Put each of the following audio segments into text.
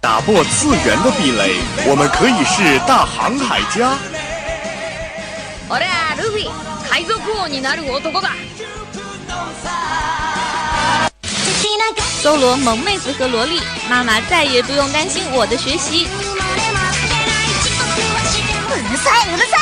打破次元的壁垒，我们可以是大航海家。我俩路飞，海賊王になる男だ。搜罗萌妹子和萝莉，妈妈再也不用担心我的学习。うるさいうるさい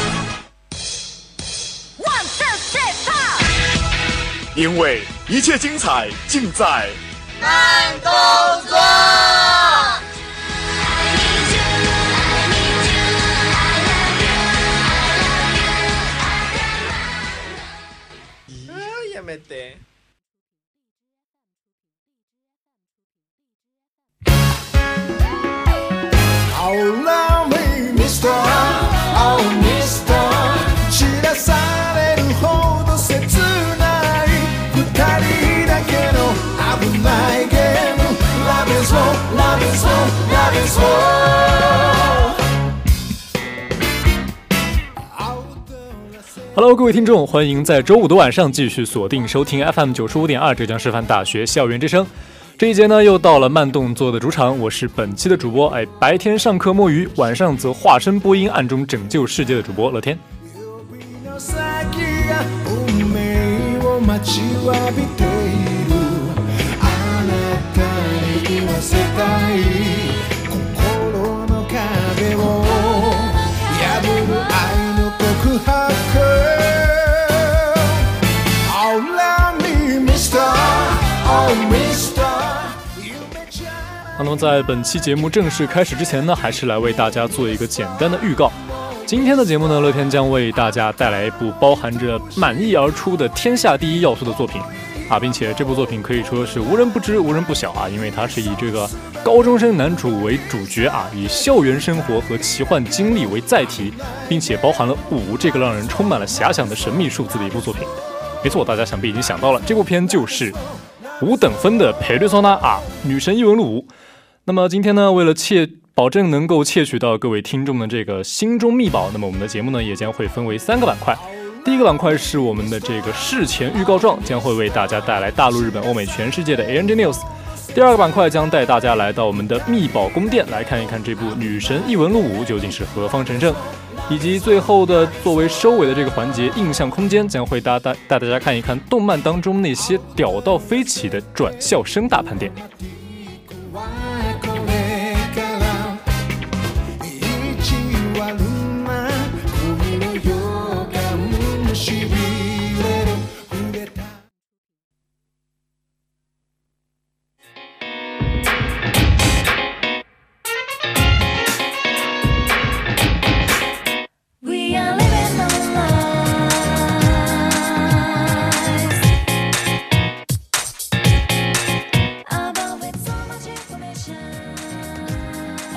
因为一切精彩尽在慢动作。やめて。 Hello，各位听众，欢迎在周五的晚上继续锁定收听 FM 九十五点二浙江师范大学校园之声。这一节呢，又到了慢动作的主场，我是本期的主播，哎，白天上课摸鱼，晚上则化身播音，暗中拯救世界的主播乐天。那么在本期节目正式开始之前呢，还是来为大家做一个简单的预告。今天的节目呢，乐天将为大家带来一部包含着满意而出的天下第一要素的作品啊，并且这部作品可以说是无人不知、无人不晓啊，因为它是以这个高中生男主为主角啊，以校园生活和奇幻经历为载体，并且包含了五这个让人充满了遐想的神秘数字的一部作品。没错，大家想必已经想到了，这部片就是五等分的《佩瑞索纳》啊，女神异闻录五。那么今天呢，为了窃保证能够窃取到各位听众的这个心中秘宝，那么我们的节目呢也将会分为三个板块。第一个板块是我们的这个事前预告状，将会为大家带来大陆、日本、欧美、全世界的 ANG News。第二个板块将带大家来到我们的秘宝宫殿，来看一看这部《女神异闻录五》究竟是何方神圣。以及最后的作为收尾的这个环节，印象空间将会带大带大家看一看动漫当中那些屌到飞起的转校生大盘点。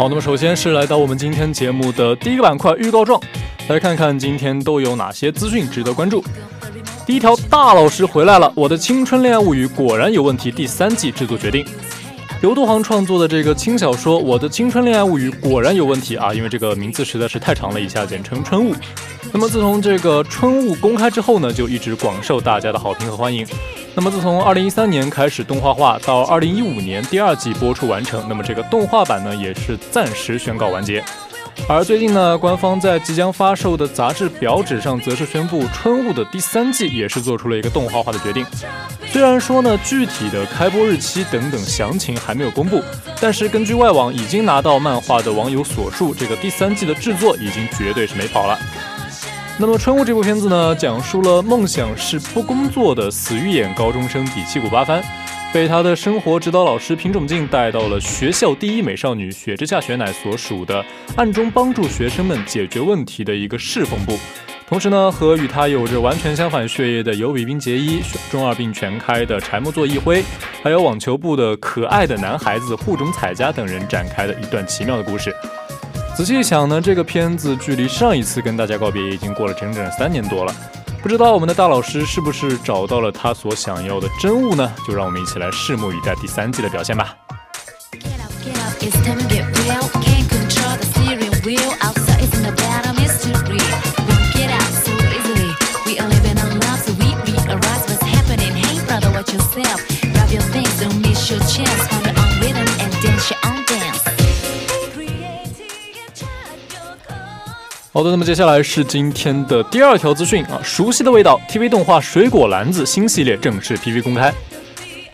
好，那么首先是来到我们今天节目的第一个板块预告状，来看看今天都有哪些资讯值得关注。第一条，大老师回来了，《我的青春恋爱物语》果然有问题，第三季制作决定。刘德华创作的这个轻小说《我的青春恋爱物语》果然有问题啊，因为这个名字实在是太长了，以下简称“春雾”。那么自从这个《春雾》公开之后呢，就一直广受大家的好评和欢迎。那么自从2013年开始动画化，到2015年第二季播出完成，那么这个动画版呢也是暂时宣告完结。而最近呢，官方在即将发售的杂志表纸上，则是宣布《春雾》的第三季也是做出了一个动画化的决定。虽然说呢，具体的开播日期等等详情还没有公布，但是根据外网已经拿到漫画的网友所述，这个第三季的制作已经绝对是没跑了。那么《春雾》这部片子呢，讲述了梦想是不工作的死鱼眼高中生底气鼓八番，被他的生活指导老师平种静带到了学校第一美少女雪之下雪乃所属的暗中帮助学生们解决问题的一个侍奉部。同时呢，和与他有着完全相反血液的有比冰结衣、中二病全开的柴木座一辉，还有网球部的可爱的男孩子户冢彩家等人展开的一段奇妙的故事。仔细一想呢，这个片子距离上一次跟大家告别已经过了整整三年多了。不知道我们的大老师是不是找到了他所想要的真物呢？就让我们一起来拭目以待第三季的表现吧。Get up, get up, it's time to get 好的，那么接下来是今天的第二条资讯啊，熟悉的味道，TV 动画《水果篮子》新系列正式 PV 公开。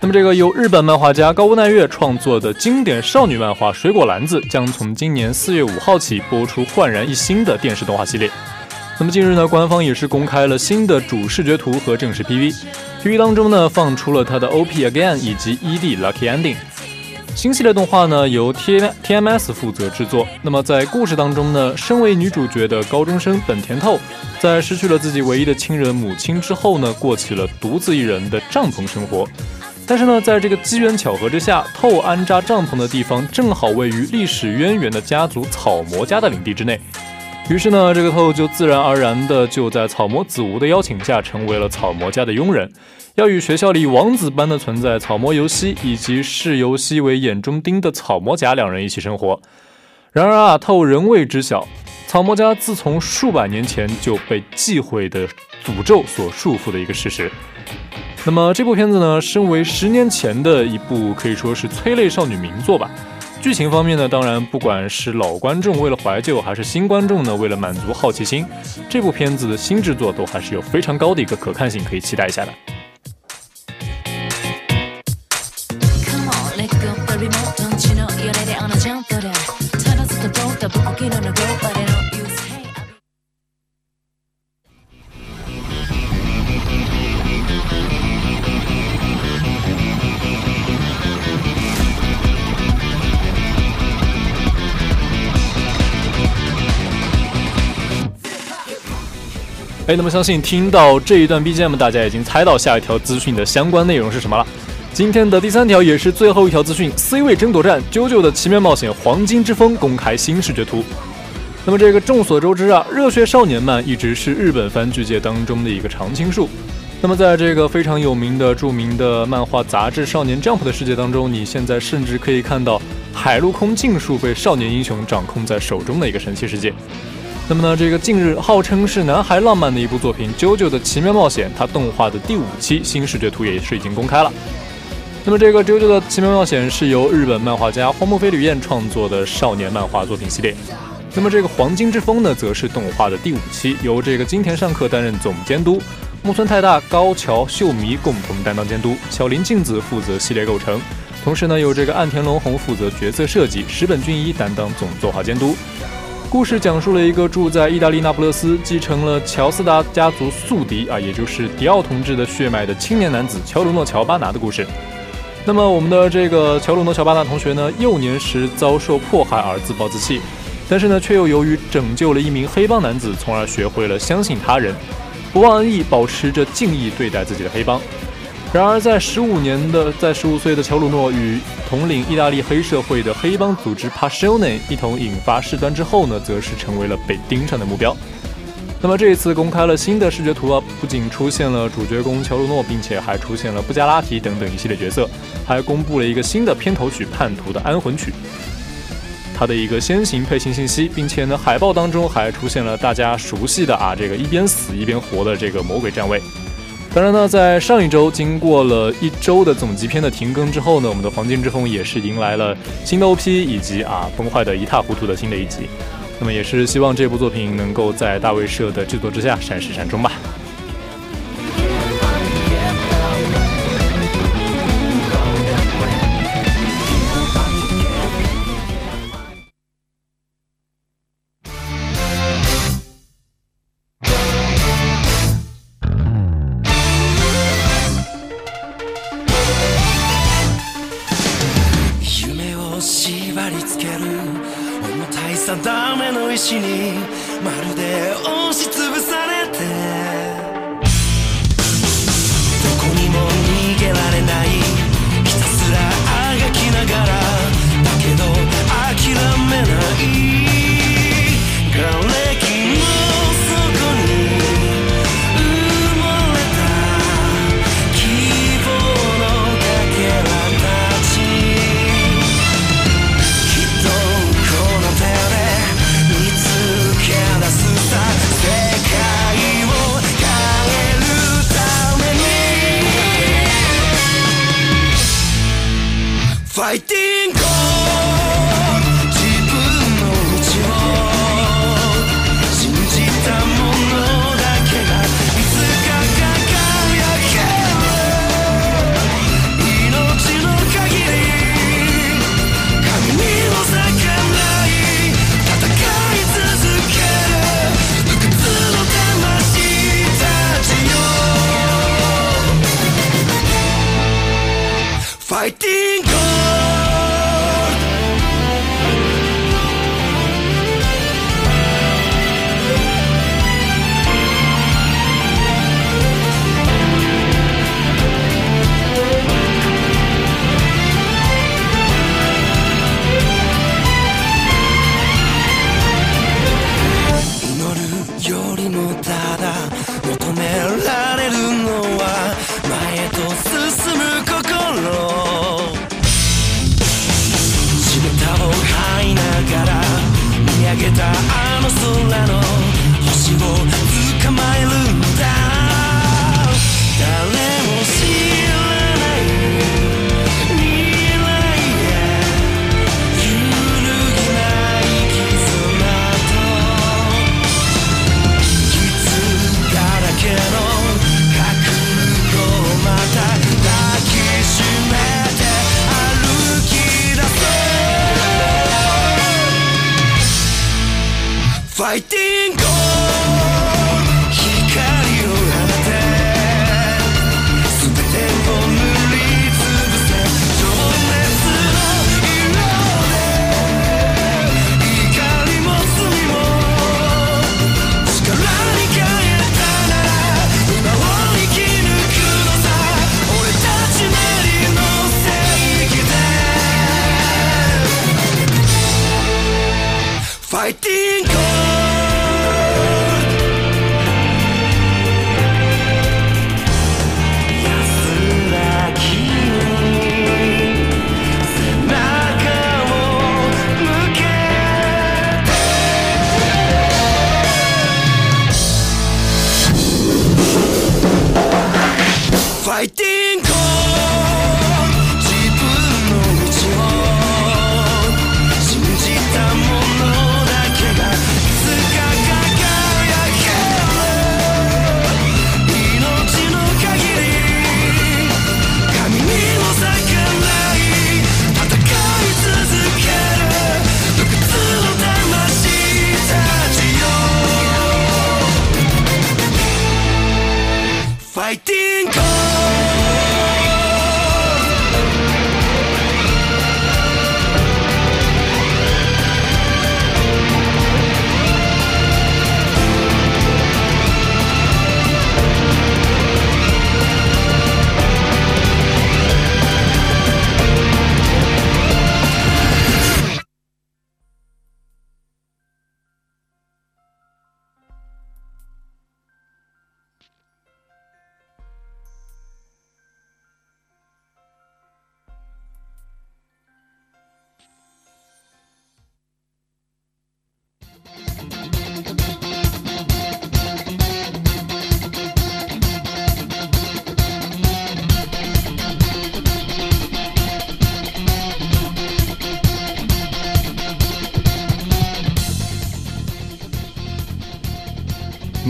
那么这个由日本漫画家高屋奈月创作的经典少女漫画《水果篮子》将从今年四月五号起播出焕然一新的电视动画系列。那么近日呢，官方也是公开了新的主视觉图和正式 PV。PV 当中呢，放出了它的 OP Again 以及 ED Lucky Ending。新系列动画呢由 T TMS 负责制作。那么在故事当中呢，身为女主角的高中生本田透，在失去了自己唯一的亲人母亲之后呢，过起了独自一人的帐篷生活。但是呢，在这个机缘巧合之下，透安扎帐篷的地方正好位于历史渊源的家族草魔家的领地之内。于是呢，这个透就自然而然的就在草魔子无的邀请下，成为了草魔家的佣人，要与学校里王子般的存在草魔游戏以及视游戏为眼中钉的草魔甲两人一起生活。然而啊，透仍未知晓，草魔家自从数百年前就被忌讳的诅咒所束缚的一个事实。那么这部片子呢，身为十年前的一部可以说是催泪少女名作吧。剧情方面呢，当然不管是老观众为了怀旧，还是新观众呢为了满足好奇心，这部片子的新制作都还是有非常高的一个可看性，可以期待一下的。哎，那么相信听到这一段 BGM，大家已经猜到下一条资讯的相关内容是什么了。今天的第三条也是最后一条资讯，C 位争夺战《啾啾的奇妙冒险：黄金之风》公开新视觉图。那么这个众所周知啊，热血少年漫一直是日本番剧界当中的一个常青树。那么在这个非常有名的著名的漫画杂志《少年 Jump》的世界当中，你现在甚至可以看到海陆空尽数被少年英雄掌控在手中的一个神奇世界。那么呢，这个近日号称是男孩浪漫的一部作品《啾啾的奇妙冒险》，它动画的第五期新视觉图也是已经公开了。那么这个《啾啾的奇妙冒险》是由日本漫画家荒木飞吕彦创作的少年漫画作品系列。那么这个《黄金之风》呢，则是动画的第五期，由这个金田上克担任总监督，木村太大、高桥秀弥共同担当监督，小林静子负责系列构成。同时呢，由这个岸田龙宏负责角色设计，石本俊一担当总作画监督。故事讲述了一个住在意大利那不勒斯、继承了乔斯达家族宿敌啊，也就是迪奥同志的血脉的青年男子乔鲁诺·乔巴拿的故事。那么我们的这个乔鲁诺·乔巴纳同学呢，幼年时遭受迫害而自暴自弃，但是呢，却又由于拯救了一名黑帮男子，从而学会了相信他人，不忘恩义，保持着敬意对待自己的黑帮。然而，在十五年的在十五岁的乔鲁诺与统领意大利黑社会的黑帮组织 Passione 一同引发事端之后呢，则是成为了被盯上的目标。那么这一次公开了新的视觉图啊，不仅出现了主角公乔鲁诺，并且还出现了布加拉提等等一系列角色，还公布了一个新的片头曲《叛徒的安魂曲》。它的一个先行配信信息，并且呢，海报当中还出现了大家熟悉的啊，这个一边死一边活的这个魔鬼站位。当然呢，在上一周经过了一周的总集篇的停更之后呢，我们的《黄金之风》也是迎来了新的 OP 以及啊崩坏的一塌糊涂的新的一集。那么也是希望这部作品能够在大卫社的制作之下善始善终吧。しにまるで相って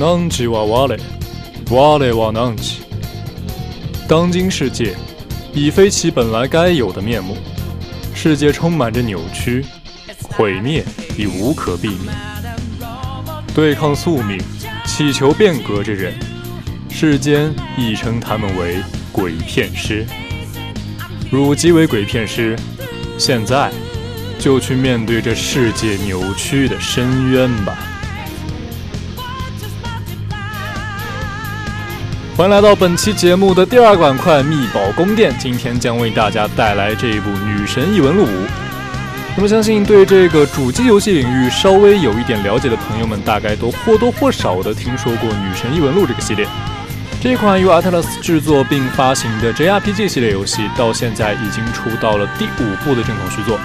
nonji wa wa le wa le wa nonji 当今世界已非其本来该有的面目，世界充满着扭曲，毁灭已无可避免。对抗宿命，祈求变革之人，世间亦称他们为鬼片师。汝即为鬼片师，现在就去面对这世界扭曲的深渊吧。欢迎来到本期节目的第二板块“密宝宫殿”，今天将为大家带来这一部《女神异闻录五》。那么，相信对这个主机游戏领域稍微有一点了解的朋友们，大概都或多或少的听说过《女神异闻录》这个系列。这款由 Atlas 制作并发行的 JRPG 系列游戏，到现在已经出到了第五部的正统续作。《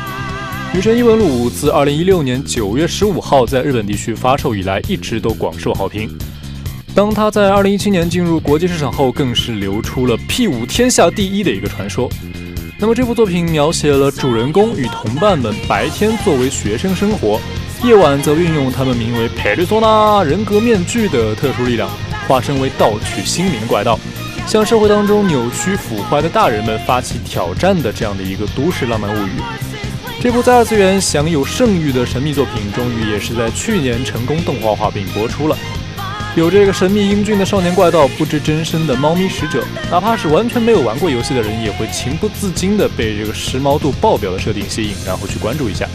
女神异闻录五》自2016年9月15号在日本地区发售以来，一直都广受好评。当他在2017年进入国际市场后，更是流出了 P5 天下第一的一个传说。那么这部作品描写了主人公与同伴们白天作为学生生活，夜晚则运用他们名为佩吕索纳人格面具的特殊力量。化身为盗取心灵怪盗，向社会当中扭曲腐坏的大人们发起挑战的这样的一个都市浪漫物语。这部在二次元享有盛誉的神秘作品，终于也是在去年成功动画化并播出了。有这个神秘英俊的少年怪盗，不知真身的猫咪使者，哪怕是完全没有玩过游戏的人，也会情不自禁地被这个时髦度爆表的设定吸引，然后去关注一下。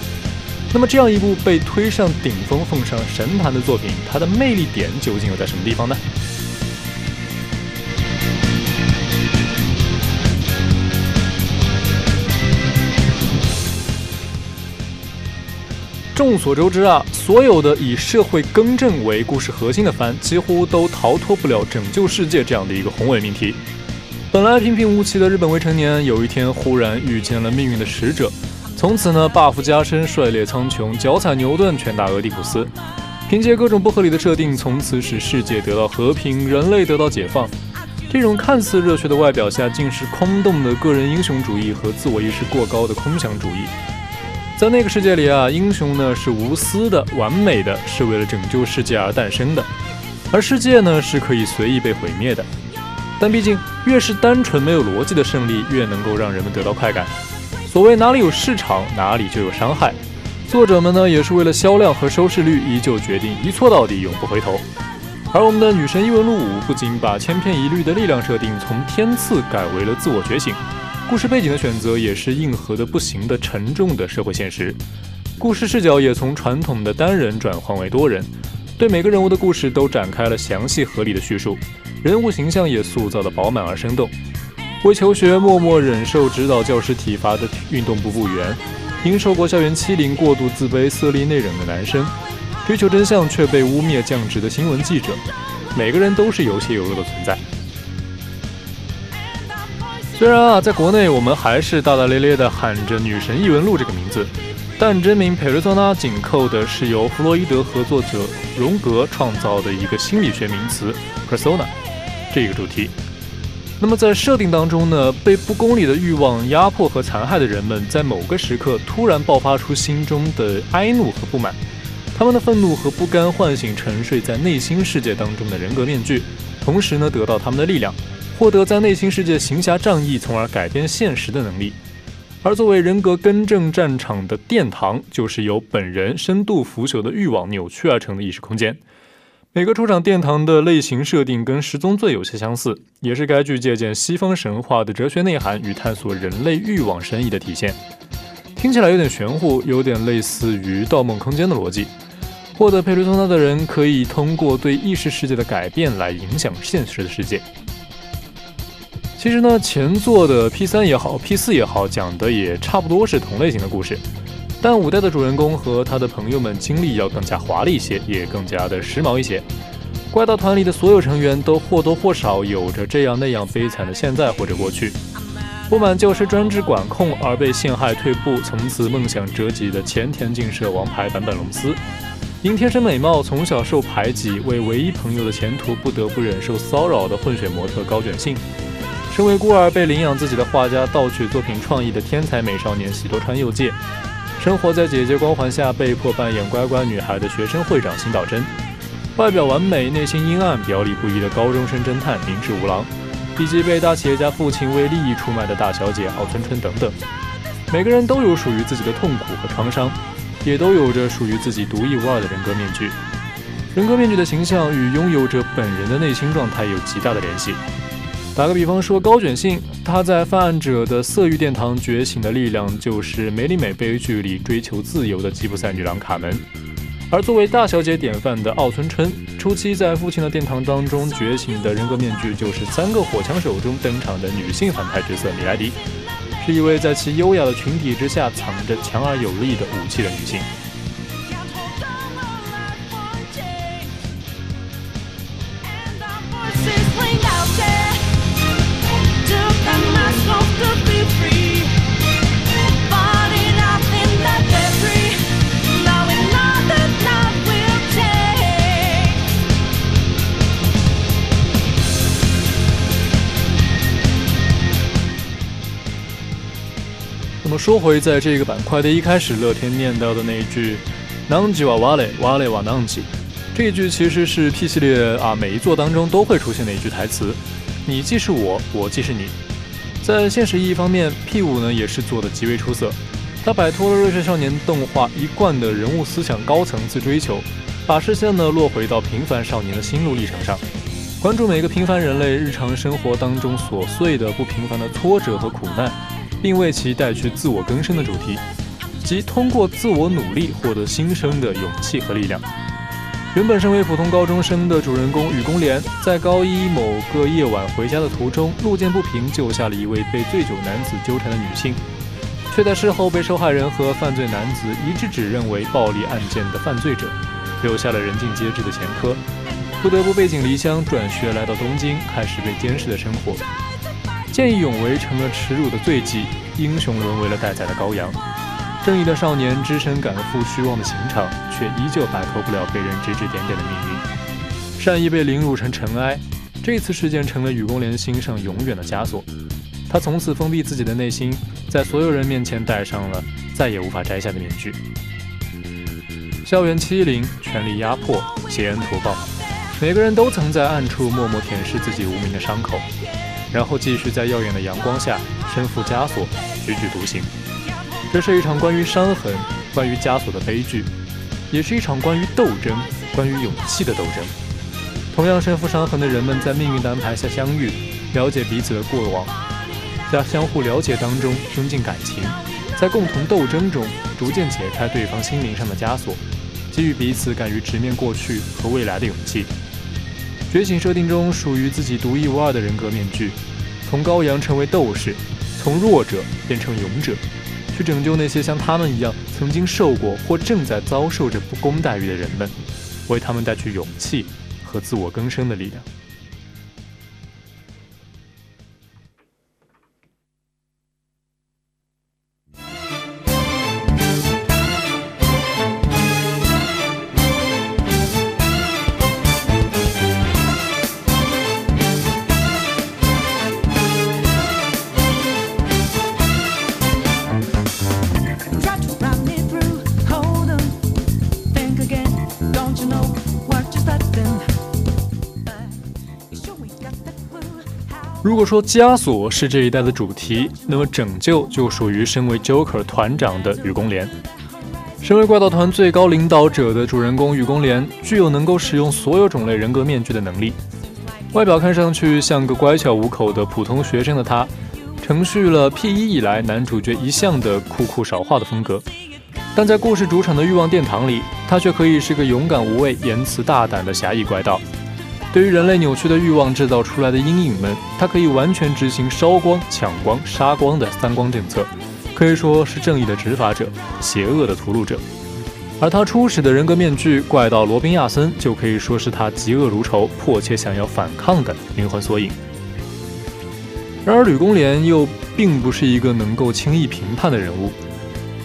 那么，这样一部被推上顶峰、奉上神坛的作品，它的魅力点究竟又在什么地方呢？众所周知啊，所有的以社会更正为故事核心的番，几乎都逃脱不了拯救世界这样的一个宏伟命题。本来平平无奇的日本未成年，有一天忽然遇见了命运的使者。从此呢，buff 加身，帅裂苍穹，脚踩牛顿，拳打俄狄浦斯。凭借各种不合理的设定，从此使世界得到和平，人类得到解放。这种看似热血的外表下，竟是空洞的个人英雄主义和自我意识过高的空想主义。在那个世界里啊，英雄呢是无私的、完美的，是为了拯救世界而诞生的；而世界呢是可以随意被毁灭的。但毕竟，越是单纯没有逻辑的胜利，越能够让人们得到快感。所谓哪里有市场，哪里就有伤害。作者们呢，也是为了销量和收视率，依旧决定一错到底，永不回头。而我们的《女神异闻录五》不仅把千篇一律的力量设定从天赐改为了自我觉醒，故事背景的选择也是硬核的不行的沉重的社会现实。故事视角也从传统的单人转换为多人，对每个人物的故事都展开了详细合理的叙述，人物形象也塑造的饱满而生动。为求学默默忍受指导教师体罚的运动部部员，因受过校园欺凌过度自卑色厉内荏的男生，追求真相却被污蔑降职的新闻记者，每个人都是有血有肉的存在。虽然啊，在国内我们还是大大咧咧地喊着《女神异闻录》这个名字，但真名佩瑞索纳紧扣的是由弗洛伊德合作者荣格创造的一个心理学名词 “persona” 这个主题。那么在设定当中呢，被不公理的欲望压迫和残害的人们，在某个时刻突然爆发出心中的哀怒和不满，他们的愤怒和不甘唤醒沉睡在内心世界当中的人格面具，同时呢得到他们的力量，获得在内心世界行侠仗义，从而改变现实的能力。而作为人格更正战场的殿堂，就是由本人深度腐朽的欲望扭曲而成的意识空间。每个出场殿堂的类型设定跟十宗罪有些相似，也是该剧借鉴西方神话的哲学内涵与探索人类欲望深意的体现。听起来有点玄乎，有点类似于《盗梦空间》的逻辑。获得佩雷托纳的人可以通过对意识世界的改变来影响现实的世界。其实呢，前作的 P 三也好，P 四也好，讲的也差不多是同类型的故事。但五代的主人公和他的朋友们经历要更加华丽一些，也更加的时髦一些。怪盗团里的所有成员都或多或少有着这样那样悲惨的现在或者过去。不满教师专制管控而被陷害退步，从此梦想折戟的前田径社王牌版本龙司，因天生美貌从小受排挤，为唯一朋友的前途不得不忍受骚扰的混血模特高卷信，身为孤儿被领养自己的画家盗取作品创意的天才美少年喜多川佑介。生活在姐姐光环下，被迫扮演乖乖女孩的学生会长新岛真，外表完美、内心阴暗、表里不一的高中生侦探明智无郎，以及被大企业家父亲为利益出卖的大小姐奥春春等等。每个人都有属于自己的痛苦和创伤，也都有着属于自己独一无二的人格面具。人格面具的形象与拥有者本人的内心状态有极大的联系。打个比方说，高卷信他在犯案者的色欲殿堂觉醒的力量，就是《梅里美悲剧》里追求自由的吉普赛女郎卡门；而作为大小姐典范的奥村春，初期在父亲的殿堂当中觉醒的人格面具，就是三个火枪手中登场的女性反派角色米莱迪，是一位在其优雅的裙底之下藏着强而有力的武器的女性。么说回在这个板块的一开始，乐天念到的那一句 “Nanji wa wale wale wa nanji”，这一句其实是 P 系列啊每一作当中都会出现的一句台词。你既是我，我既是你。在现实意义方面，P 五呢也是做的极为出色。他摆脱了热血少年动画一贯的人物思想高层次追求，把视线呢落回到平凡少年的心路历程上，关注每个平凡人类日常生活当中琐碎的不平凡的挫折和苦难。并为其带去自我更生的主题，即通过自我努力获得新生的勇气和力量。原本身为普通高中生的主人公雨宫莲，在高一某个夜晚回家的途中，路见不平，救下了一位被醉酒男子纠缠的女性，却在事后被受害人和犯罪男子一致指认为暴力案件的犯罪者，留下了人尽皆知的前科，不得不背井离乡，转学来到东京，开始被监视的生活。见义勇为成了耻辱的罪迹，英雄沦为了待宰的羔羊。正义的少年只身赶赴虚妄的刑场，却依旧摆脱不了被人指指点点的命运。善意被凌辱成尘埃，这次事件成了雨宫莲心上永远的枷锁。他从此封闭自己的内心，在所有人面前戴上了再也无法摘下的面具。校园欺凌、权力压迫、挟恩图报，每个人都曾在暗处默默舔舐自己无名的伤口。然后继续在耀眼的阳光下身负枷锁，踽踽独行。这是一场关于伤痕、关于枷锁的悲剧，也是一场关于斗争、关于勇气的斗争。同样身负伤痕的人们在命运的安排下相遇，了解彼此的过往，在相互了解当中增进感情，在共同斗争中逐渐解开对方心灵上的枷锁，给予彼此敢于直面过去和未来的勇气。觉醒设定中属于自己独一无二的人格面具，从羔羊成为斗士，从弱者变成勇者，去拯救那些像他们一样曾经受过或正在遭受着不公待遇的人们，为他们带去勇气和自我更生的力量。果说枷锁是这一代的主题，那么拯救就属于身为 Joker 团长的雨宫莲。身为怪盗团最高领导者的主人公雨宫莲，具有能够使用所有种类人格面具的能力。外表看上去像个乖巧无口的普通学生的他，承续了 P 一以来男主角一向的酷酷少话的风格。但在故事主场的欲望殿堂里，他却可以是个勇敢无畏、言辞大胆的侠义怪盗。对于人类扭曲的欲望制造出来的阴影们，他可以完全执行烧光、抢光、杀光的三光政策，可以说是正义的执法者，邪恶的屠戮者。而他初始的人格面具怪盗罗宾亚森，就可以说是他嫉恶如仇、迫切想要反抗的灵魂缩影。然而吕公莲又并不是一个能够轻易评判的人物，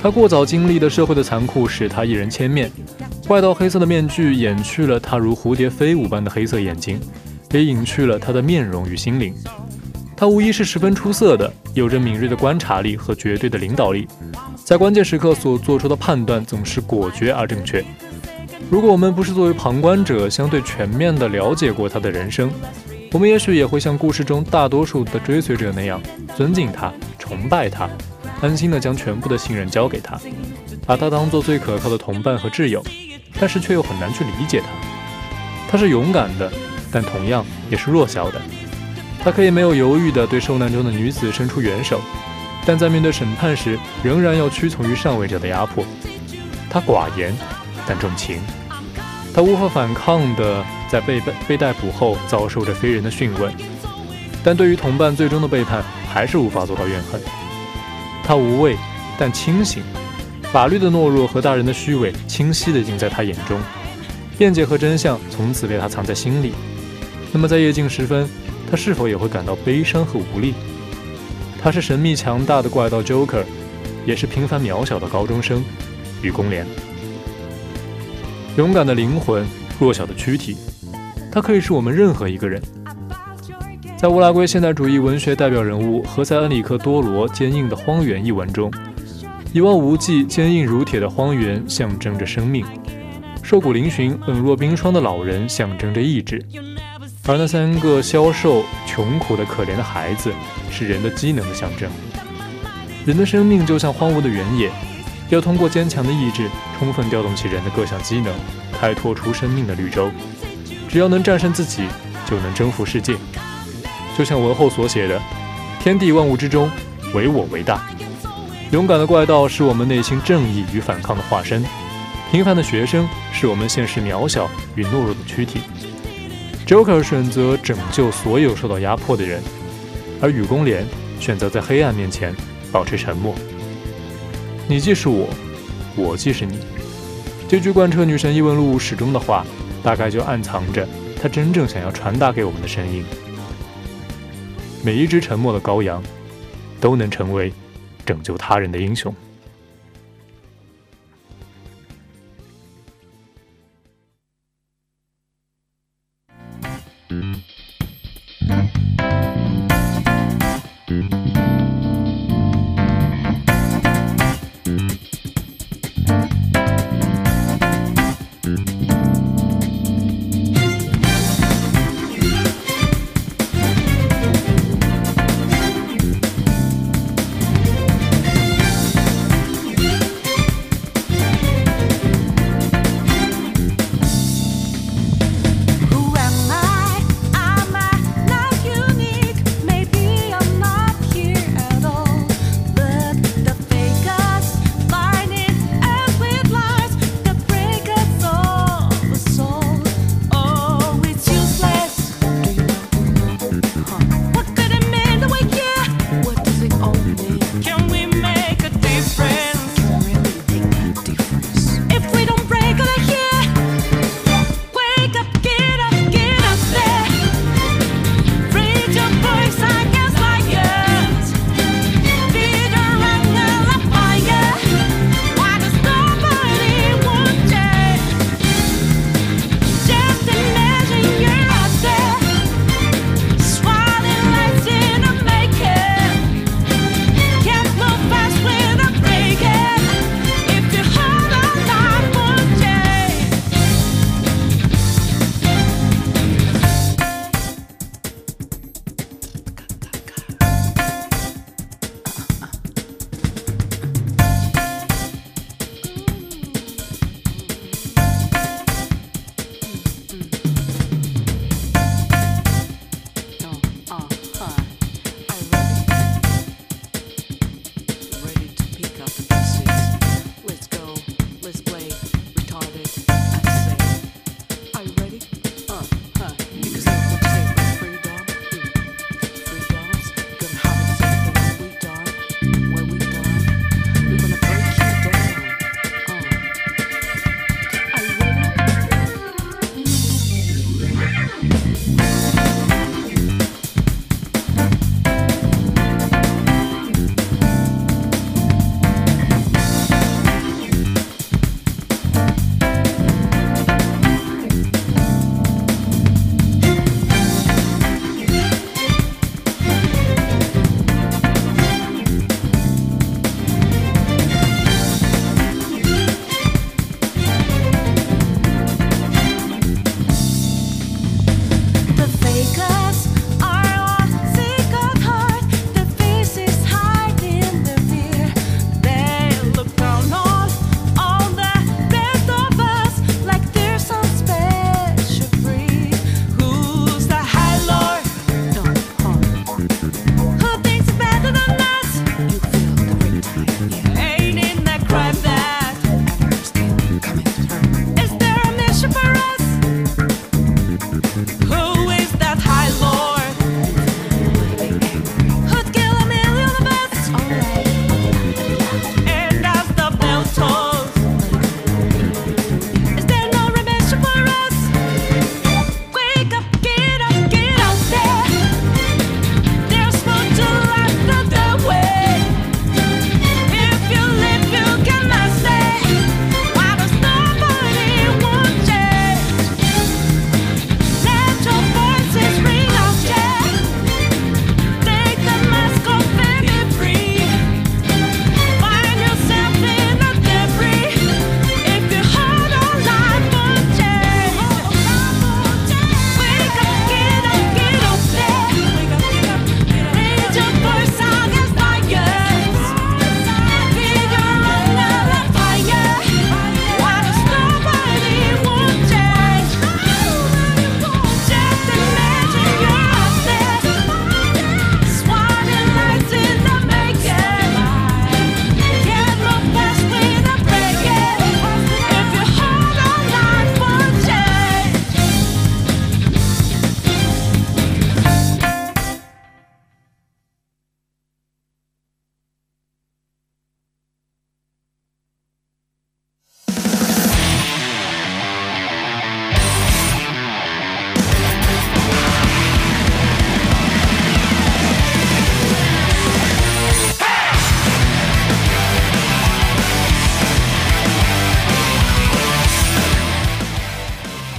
他过早经历的社会的残酷使他一人千面。怪盗黑色的面具掩去了他如蝴蝶飞舞般的黑色眼睛，也隐去了他的面容与心灵。他无疑是十分出色的，有着敏锐的观察力和绝对的领导力，在关键时刻所做出的判断总是果决而正确。如果我们不是作为旁观者相对全面地了解过他的人生，我们也许也会像故事中大多数的追随者那样尊敬他、崇拜他，安心地将全部的信任交给他，把他当做最可靠的同伴和挚友。但是却又很难去理解他。他是勇敢的，但同样也是弱小的。他可以没有犹豫地对受难中的女子伸出援手，但在面对审判时，仍然要屈从于上位者的压迫。他寡言，但重情。他无法反抗的在被被被逮捕后遭受着非人的讯问，但对于同伴最终的背叛还是无法做到怨恨。他无畏但清醒，法律的懦弱和大人的虚伪清晰地映在他眼中，辩解和真相从此被他藏在心里。那么在夜静时分，他是否也会感到悲伤和无力？他是神秘强大的怪盗 Joker，也是平凡渺小的高中生雨宫莲。勇敢的灵魂，弱小的躯体，他可以是我们任何一个人。在乌拉圭现代主义文学代表人物何塞·恩里克·多罗《坚硬的荒原》一文中，一望无际、坚硬如铁的荒原象征着生命，瘦骨嶙峋、冷若冰霜的老人象征着意志，而那三个消瘦、穷苦的可怜的孩子是人的机能的象征。人的生命就像荒芜的原野。要通过坚强的意志，充分调动起人的各项机能，开拓出生命的绿洲。只要能战胜自己，就能征服世界。就像文后所写的：“天地万物之中，唯我为大。”勇敢的怪盗是我们内心正义与反抗的化身。平凡的学生是我们现实渺小与懦弱的躯体。Joker 选择拯救所有受到压迫的人，而雨宫莲选择在黑暗面前保持沉默。你既是我，我既是你。这句贯彻女神异闻录始终的话，大概就暗藏着她真正想要传达给我们的声音。每一只沉默的羔羊，都能成为拯救他人的英雄。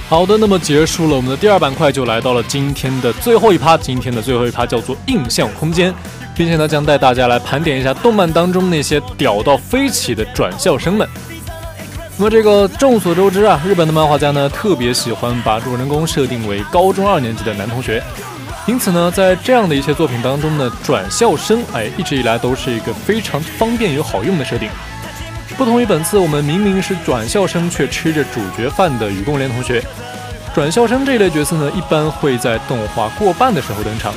好的，那么结束了我们的第二板块，就来到了今天的最后一趴。今天的最后一趴叫做印象空间，并且呢将带大家来盘点一下动漫当中那些屌到飞起的转校生们。那么这个众所周知啊，日本的漫画家呢特别喜欢把主人公设定为高中二年级的男同学，因此呢，在这样的一些作品当中呢，转校生哎一直以来都是一个非常方便又好用的设定。不同于本次我们明明是转校生却吃着主角饭的雨宫莲同学，转校生这一类角色呢，一般会在动画过半的时候登场。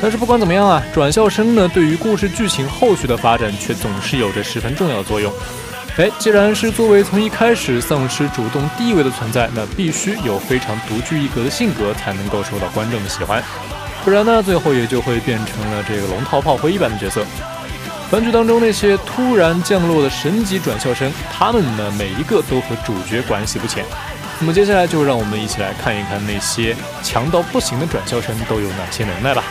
但是不管怎么样啊，转校生呢，对于故事剧情后续的发展却总是有着十分重要的作用。哎，既然是作为从一开始丧失主动地位的存在，那必须有非常独具一格的性格才能够受到观众的喜欢，不然呢，最后也就会变成了这个龙套炮灰一般的角色。番剧当中那些突然降落的神级转校生，他们呢每一个都和主角关系不浅。那么接下来就让我们一起来看一看那些强到不行的转校生都有哪些能耐吧。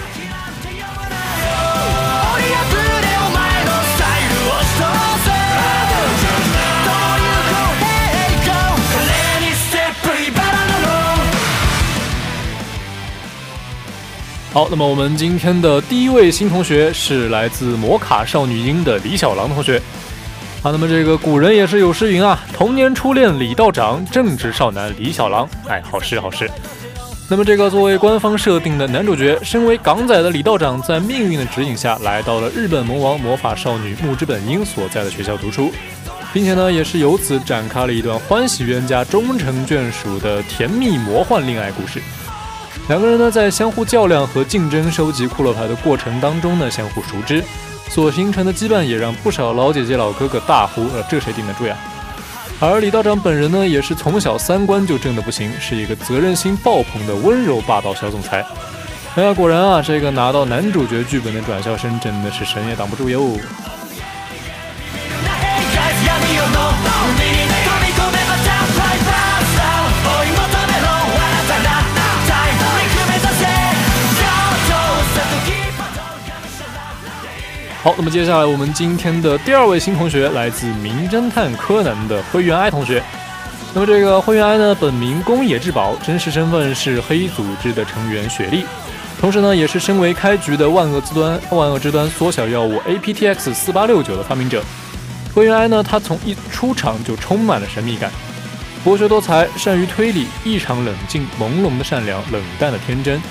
好，那么我们今天的第一位新同学是来自摩卡少女樱的李小狼同学。好，那么这个古人也是有诗云啊，童年初恋李道长，正值少男李小狼。哎，好诗好诗。那么这个作为官方设定的男主角，身为港仔的李道长，在命运的指引下来到了日本魔王魔法少女木之本樱所在的学校读书，并且呢，也是由此展开了一段欢喜冤家、终成眷属的甜蜜魔幻恋爱故事。两个人呢，在相互较量和竞争收集骷髅牌的过程当中呢，相互熟知，所形成的羁绊也让不少老姐姐老哥哥大呼：“呃，这谁顶得住呀？”而李道长本人呢，也是从小三观就正的不行，是一个责任心爆棚的温柔霸道小总裁。哎呀，果然啊，这个拿到男主角剧本的转校生真的是神也挡不住哟。好，那么接下来我们今天的第二位新同学来自《名侦探柯南》的灰原哀同学。那么这个灰原哀呢，本名宫野志保，真实身份是黑组织的成员雪莉，同时呢，也是身为开局的万恶之端万恶之端缩小药物 APTX 四八六九的发明者。灰原哀呢，他从一出场就充满了神秘感，博学多才，善于推理，异常冷静，朦胧的善良，冷淡的天真。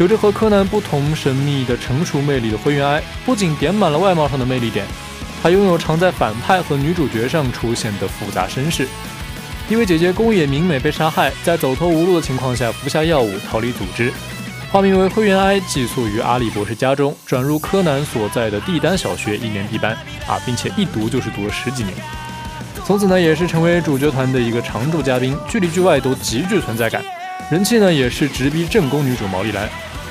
有着和柯南不同神秘的成熟魅力的灰原哀，不仅点满了外貌上的魅力点，还拥有常在反派和女主角上出现的复杂身世。因为姐姐宫野明美被杀害，在走投无路的情况下服下药物逃离组织，化名为灰原哀，寄宿于阿笠博士家中，转入柯南所在的帝丹小学一年 B 班啊，并且一读就是读了十几年。从此呢，也是成为主角团的一个常驻嘉宾，剧里剧外都极具存在感，人气呢也是直逼正宫女主毛利兰。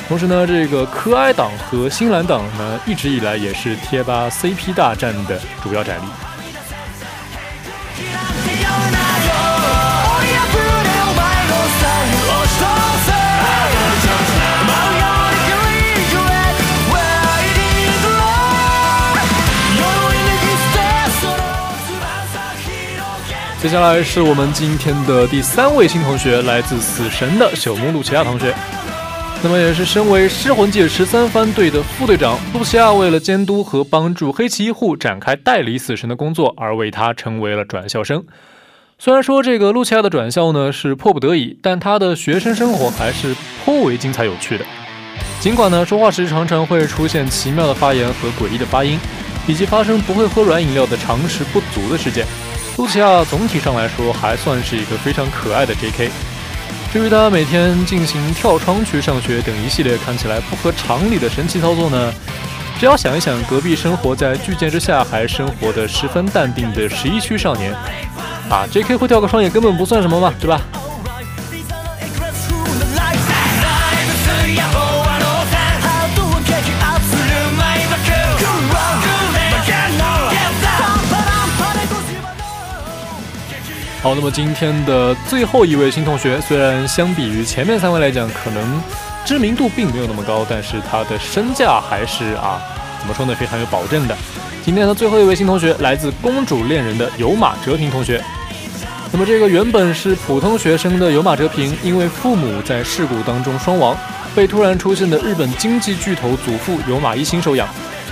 同时呢，这个柯哀党和新兰党呢，一直以来也是贴吧 CP 大战的主要战力。接下来是我们今天的第三位新同学，来自死神的朽木露琪亚同学。那么也是身为尸魂界十三番队的副队长，露西亚为了监督和帮助黑崎一护展开代理死神的工作，而为他成为了转校生。虽然说这个露西亚的转校呢是迫不得已，但他的学生生活还是颇为精彩有趣的。尽管呢说话时常常会出现奇妙的发言和诡异的发音，以及发生不会喝软饮料的常识不足的事件，露西亚总体上来说还算是一个非常可爱的 J.K。至于他每天进行跳窗去上学等一系列看起来不合常理的神奇操作呢，只要想一想隔壁生活在巨舰之下还生活的十分淡定的十一区少年，啊，J.K 会跳个窗也根本不算什么嘛，对吧？好，那么今天的最后一位新同学，虽然相比于前面三位来讲，可能知名度并没有那么高，但是他的身价还是啊，怎么说呢，非常有保证的。今天的最后一位新同学来自《公主恋人》的有马哲平同学。那么这个原本是普通学生的有马哲平，因为父母在事故当中双亡，被突然出现的日本经济巨头祖父有马一心收养，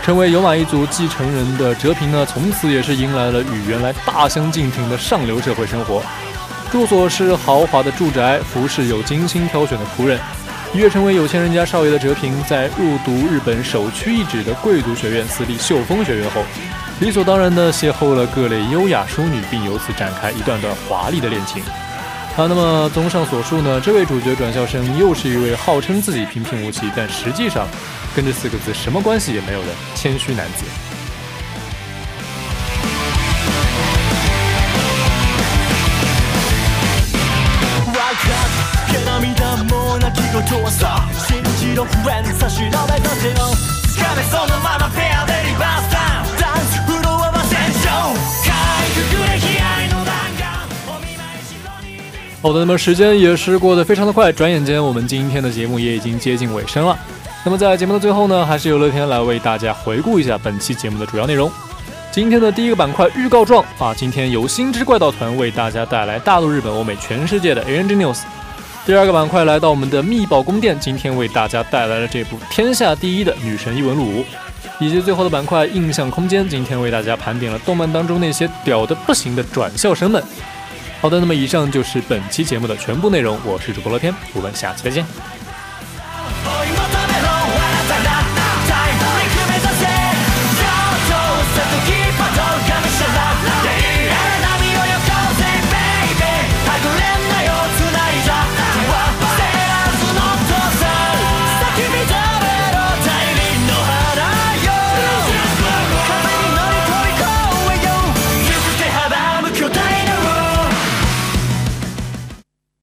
成为有马一族继承人的哲平呢，从此也是迎来了与原来大相径庭的上流社会生活。住所是豪华的住宅，服饰有精心挑选的仆人。一跃成为有钱人家少爷的哲平，在入读日本首屈一指的贵族学院私立秀峰学院后，理所当然地邂逅了各类优雅淑女，并由此展开一段段华丽的恋情。啊，那么综上所述呢，这位主角转校生又是一位号称自己平平无奇，但实际上跟这四个字什么关系也没有的谦虚男子。好的，那么时间也是过得非常的快，转眼间我们今天的节目也已经接近尾声了。那么在节目的最后呢，还是由乐天来为大家回顾一下本期节目的主要内容。今天的第一个板块预告状啊，今天由星之怪盗团为大家带来大陆、日本、欧美、全世界的 A N G News。第二个板块来到我们的密宝宫殿，今天为大家带来了这部天下第一的女神异闻录，以及最后的板块印象空间，今天为大家盘点了动漫当中那些屌的不行的转校生们。好的，那么以上就是本期节目的全部内容，我是主播乐天，我们下期再见。